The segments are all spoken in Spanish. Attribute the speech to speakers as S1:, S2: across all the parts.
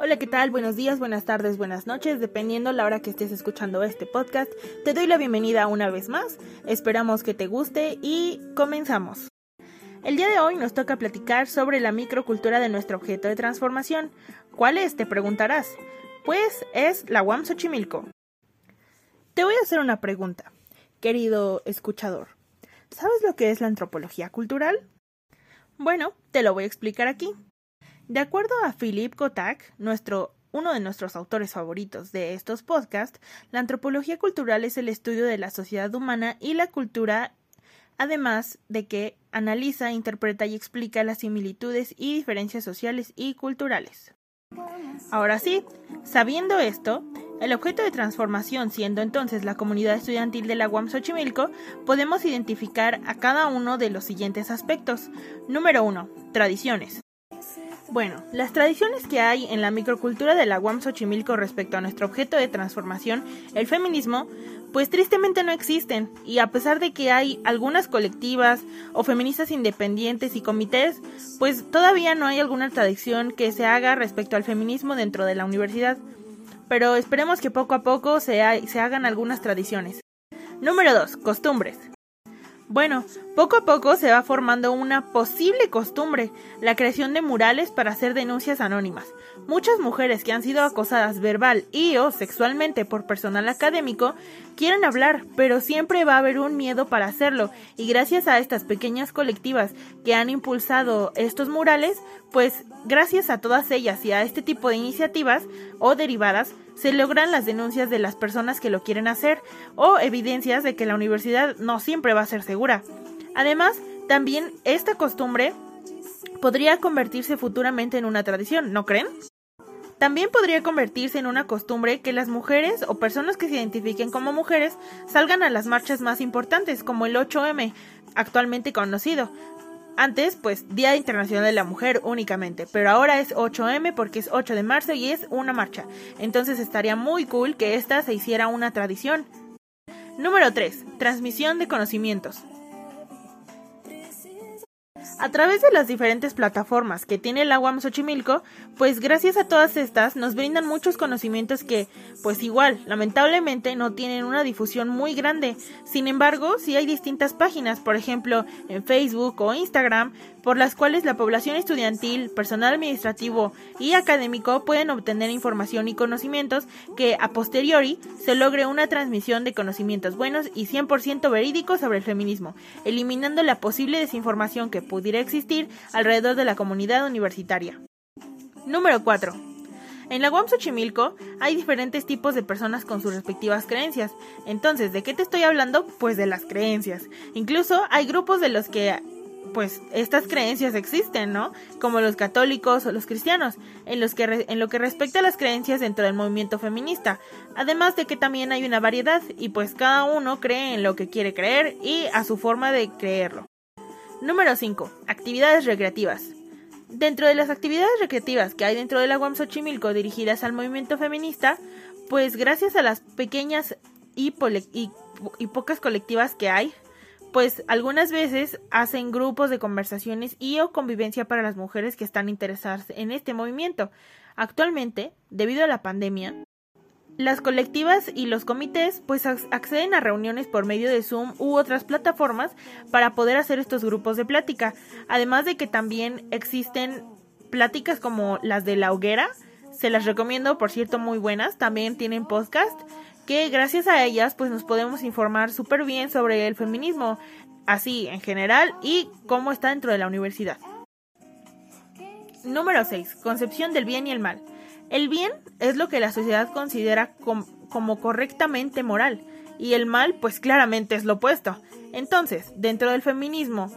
S1: Hola, ¿qué tal? Buenos días, buenas tardes, buenas noches, dependiendo la hora que estés escuchando este podcast. Te doy la bienvenida una vez más. Esperamos que te guste y comenzamos. El día de hoy nos toca platicar sobre la microcultura de nuestro objeto de transformación. ¿Cuál es? Te preguntarás. Pues es la UAM Xochimilco. Te voy a hacer una pregunta, querido escuchador. ¿Sabes lo que es la antropología cultural? Bueno, te lo voy a explicar aquí. De acuerdo a Philippe Kotak, nuestro, uno de nuestros autores favoritos de estos podcasts, la antropología cultural es el estudio de la sociedad humana y la cultura, además de que analiza, interpreta y explica las similitudes y diferencias sociales y culturales. Ahora sí, sabiendo esto, el objeto de transformación siendo entonces la comunidad estudiantil de la UAM Xochimilco, podemos identificar a cada uno de los siguientes aspectos. Número 1. Tradiciones. Bueno, las tradiciones que hay en la microcultura de la UAM Xochimilco respecto a nuestro objeto de transformación, el feminismo, pues tristemente no existen, y a pesar de que hay algunas colectivas o feministas independientes y comités, pues todavía no hay alguna tradición que se haga respecto al feminismo dentro de la universidad. Pero esperemos que poco a poco se, se hagan algunas tradiciones. Número 2. Costumbres. Bueno, poco a poco se va formando una posible costumbre, la creación de murales para hacer denuncias anónimas. Muchas mujeres que han sido acosadas verbal y o sexualmente por personal académico quieren hablar, pero siempre va a haber un miedo para hacerlo, y gracias a estas pequeñas colectivas que han impulsado estos murales, pues gracias a todas ellas y a este tipo de iniciativas o derivadas, se logran las denuncias de las personas que lo quieren hacer o evidencias de que la universidad no siempre va a ser segura. Además, también esta costumbre podría convertirse futuramente en una tradición, ¿no creen? También podría convertirse en una costumbre que las mujeres o personas que se identifiquen como mujeres salgan a las marchas más importantes, como el 8M, actualmente conocido, antes, pues, Día Internacional de la Mujer únicamente, pero ahora es 8M porque es 8 de marzo y es una marcha. Entonces estaría muy cool que esta se hiciera una tradición. Número 3. Transmisión de conocimientos. A través de las diferentes plataformas que tiene la UAM Xochimilco, pues gracias a todas estas nos brindan muchos conocimientos que, pues igual, lamentablemente no tienen una difusión muy grande. Sin embargo, sí hay distintas páginas, por ejemplo, en Facebook o Instagram, por las cuales la población estudiantil, personal administrativo y académico pueden obtener información y conocimientos que a posteriori se logre una transmisión de conocimientos buenos y 100% verídicos sobre el feminismo, eliminando la posible desinformación que pudiera existir alrededor de la comunidad universitaria. Número 4. En la UAM Xochimilco hay diferentes tipos de personas con sus respectivas creencias. Entonces, ¿de qué te estoy hablando? Pues de las creencias. Incluso hay grupos de los que pues estas creencias existen, ¿no? Como los católicos o los cristianos, en, los que en lo que respecta a las creencias dentro del movimiento feminista. Además de que también hay una variedad y pues cada uno cree en lo que quiere creer y a su forma de creerlo. Número 5. Actividades recreativas. Dentro de las actividades recreativas que hay dentro de la UAM Xochimilco dirigidas al movimiento feminista, pues gracias a las pequeñas y, y pocas colectivas que hay, pues algunas veces hacen grupos de conversaciones y o convivencia para las mujeres que están interesadas en este movimiento. Actualmente, debido a la pandemia, las colectivas y los comités pues acceden a reuniones por medio de Zoom u otras plataformas para poder hacer estos grupos de plática, además de que también existen pláticas como las de la hoguera, se las recomiendo, por cierto, muy buenas, también tienen podcast que gracias a ellas pues nos podemos informar súper bien sobre el feminismo, así en general y cómo está dentro de la universidad. Número 6. Concepción del bien y el mal. El bien es lo que la sociedad considera como correctamente moral y el mal pues claramente es lo opuesto. Entonces, dentro del feminismo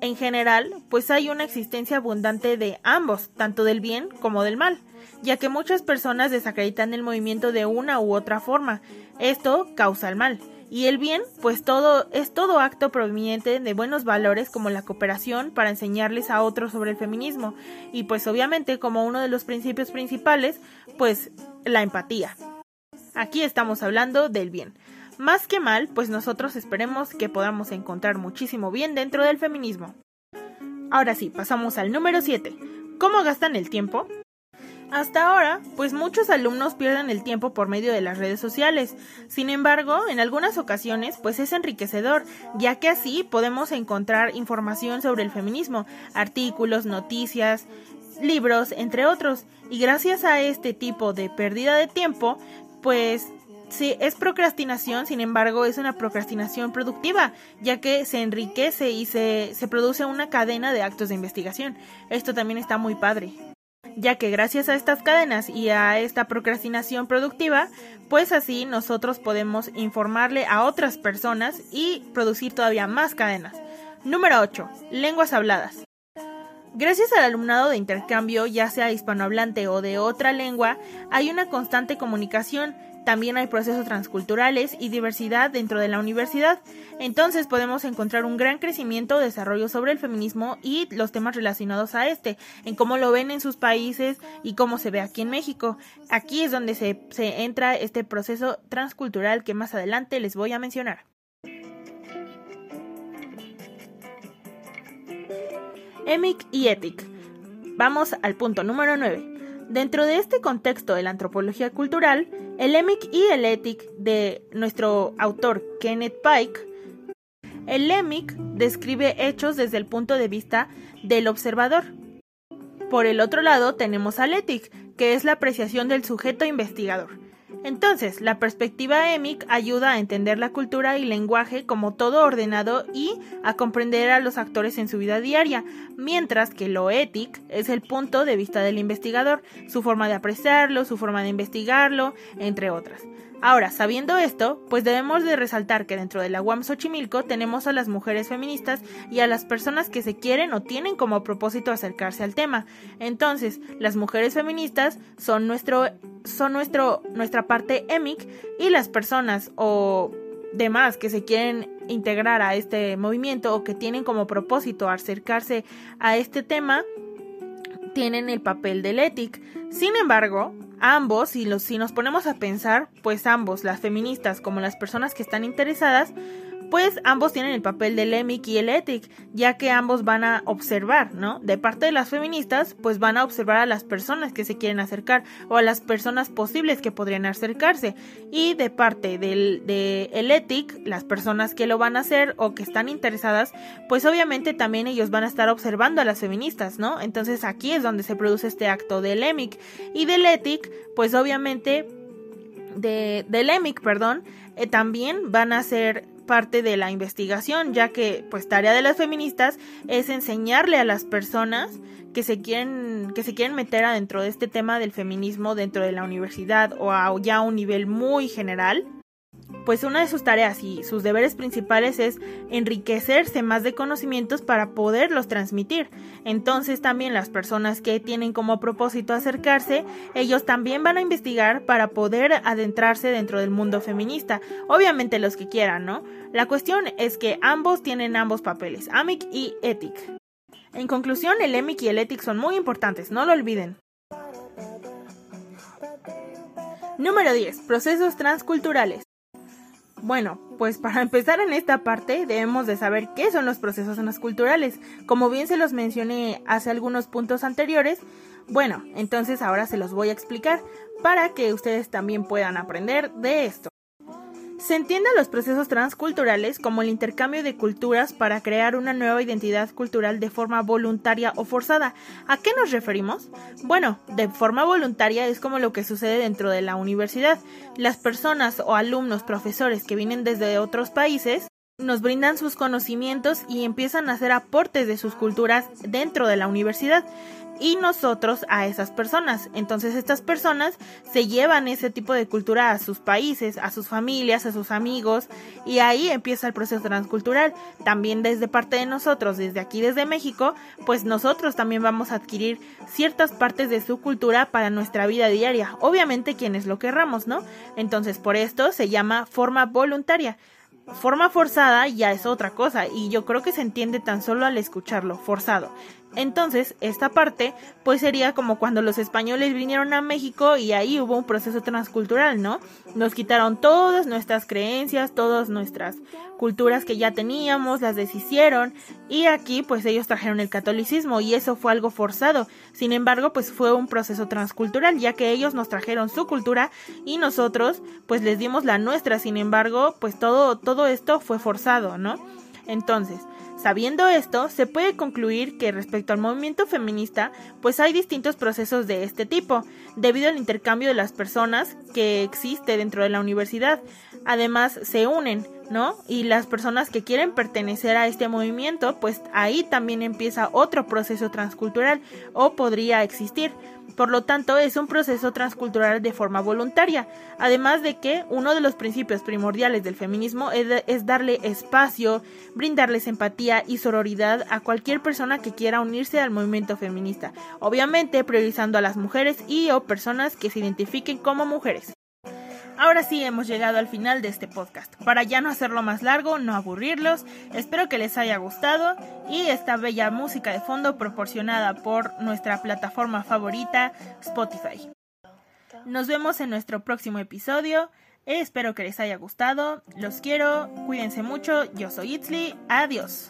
S1: en general, pues hay una existencia abundante de ambos, tanto del bien como del mal ya que muchas personas desacreditan el movimiento de una u otra forma. Esto causa el mal. Y el bien, pues todo es todo acto proveniente de buenos valores como la cooperación para enseñarles a otros sobre el feminismo y pues obviamente como uno de los principios principales, pues la empatía. Aquí estamos hablando del bien. Más que mal, pues nosotros esperemos que podamos encontrar muchísimo bien dentro del feminismo. Ahora sí, pasamos al número 7. ¿Cómo gastan el tiempo? Hasta ahora, pues muchos alumnos pierden el tiempo por medio de las redes sociales. Sin embargo, en algunas ocasiones, pues es enriquecedor, ya que así podemos encontrar información sobre el feminismo, artículos, noticias, libros, entre otros. Y gracias a este tipo de pérdida de tiempo, pues Sí, es procrastinación, sin embargo, es una procrastinación productiva, ya que se enriquece y se, se produce una cadena de actos de investigación. Esto también está muy padre ya que gracias a estas cadenas y a esta procrastinación productiva, pues así nosotros podemos informarle a otras personas y producir todavía más cadenas. Número 8. Lenguas habladas. Gracias al alumnado de intercambio, ya sea hispanohablante o de otra lengua, hay una constante comunicación también hay procesos transculturales y diversidad dentro de la universidad. Entonces podemos encontrar un gran crecimiento desarrollo sobre el feminismo y los temas relacionados a este, en cómo lo ven en sus países y cómo se ve aquí en México. Aquí es donde se, se entra este proceso transcultural que más adelante les voy a mencionar. EMIC y ETIC. Vamos al punto número 9. Dentro de este contexto de la antropología cultural, el EMIC y el ETIC de nuestro autor Kenneth Pike, el EMIC describe hechos desde el punto de vista del observador. Por el otro lado tenemos al ETIC, que es la apreciación del sujeto investigador. Entonces, la perspectiva EMIC ayuda a entender la cultura y lenguaje como todo ordenado y a comprender a los actores en su vida diaria, mientras que lo ETIC es el punto de vista del investigador, su forma de apreciarlo, su forma de investigarlo, entre otras. Ahora, sabiendo esto, pues debemos de resaltar que dentro de la UAM Xochimilco tenemos a las mujeres feministas y a las personas que se quieren o tienen como propósito acercarse al tema. Entonces, las mujeres feministas son nuestro son nuestro nuestra parte EMIC y las personas o demás que se quieren integrar a este movimiento o que tienen como propósito acercarse a este tema tienen el papel del ETIC. Sin embargo, ambos, si, los, si nos ponemos a pensar, pues ambos, las feministas como las personas que están interesadas, pues ambos tienen el papel del EMIC y el ETIC, ya que ambos van a observar, ¿no? De parte de las feministas, pues van a observar a las personas que se quieren acercar o a las personas posibles que podrían acercarse. Y de parte del de el ETIC, las personas que lo van a hacer o que están interesadas, pues obviamente también ellos van a estar observando a las feministas, ¿no? Entonces aquí es donde se produce este acto del EMIC. Y del ETIC, pues obviamente, de, del EMIC, perdón, eh, también van a ser parte de la investigación, ya que pues tarea de las feministas es enseñarle a las personas que se quieren que se quieren meter adentro de este tema del feminismo dentro de la universidad o a ya a un nivel muy general pues una de sus tareas y sus deberes principales es enriquecerse más de conocimientos para poderlos transmitir. Entonces también las personas que tienen como propósito acercarse, ellos también van a investigar para poder adentrarse dentro del mundo feminista. Obviamente los que quieran, ¿no? La cuestión es que ambos tienen ambos papeles, AMIC y ETIC. En conclusión, el EMIC y el ETIC son muy importantes, no lo olviden. Número 10. Procesos transculturales. Bueno, pues para empezar en esta parte debemos de saber qué son los procesos transculturales. Como bien se los mencioné hace algunos puntos anteriores, bueno, entonces ahora se los voy a explicar para que ustedes también puedan aprender de esto. Se entienden los procesos transculturales como el intercambio de culturas para crear una nueva identidad cultural de forma voluntaria o forzada. ¿A qué nos referimos? Bueno, de forma voluntaria es como lo que sucede dentro de la universidad. Las personas o alumnos, profesores que vienen desde otros países nos brindan sus conocimientos y empiezan a hacer aportes de sus culturas dentro de la universidad y nosotros a esas personas. Entonces estas personas se llevan ese tipo de cultura a sus países, a sus familias, a sus amigos y ahí empieza el proceso transcultural. También desde parte de nosotros, desde aquí, desde México, pues nosotros también vamos a adquirir ciertas partes de su cultura para nuestra vida diaria. Obviamente quienes lo querramos, ¿no? Entonces por esto se llama forma voluntaria. Forma forzada ya es otra cosa y yo creo que se entiende tan solo al escucharlo, forzado. Entonces, esta parte, pues sería como cuando los españoles vinieron a México y ahí hubo un proceso transcultural, ¿no? Nos quitaron todas nuestras creencias, todas nuestras culturas que ya teníamos, las deshicieron y aquí pues ellos trajeron el catolicismo y eso fue algo forzado. Sin embargo, pues fue un proceso transcultural, ya que ellos nos trajeron su cultura y nosotros pues les dimos la nuestra. Sin embargo, pues todo todo esto fue forzado, ¿no? Entonces, Sabiendo esto, se puede concluir que respecto al movimiento feminista, pues hay distintos procesos de este tipo, debido al intercambio de las personas que existe dentro de la universidad. Además, se unen, ¿no? Y las personas que quieren pertenecer a este movimiento, pues ahí también empieza otro proceso transcultural o podría existir. Por lo tanto, es un proceso transcultural de forma voluntaria. Además de que uno de los principios primordiales del feminismo es, darle espacio, brindarles empatía y sororidad a cualquier persona que quiera unirse al movimiento feminista. Obviamente priorizando a las mujeres y o personas que se identifiquen como mujeres. Ahora sí hemos llegado al final de este podcast. Para ya no hacerlo más largo, no aburrirlos, espero que les haya gustado y esta bella música de fondo proporcionada por nuestra plataforma favorita, Spotify. Nos vemos en nuestro próximo episodio. Espero que les haya gustado. Los quiero. Cuídense mucho. Yo soy Itzli. Adiós.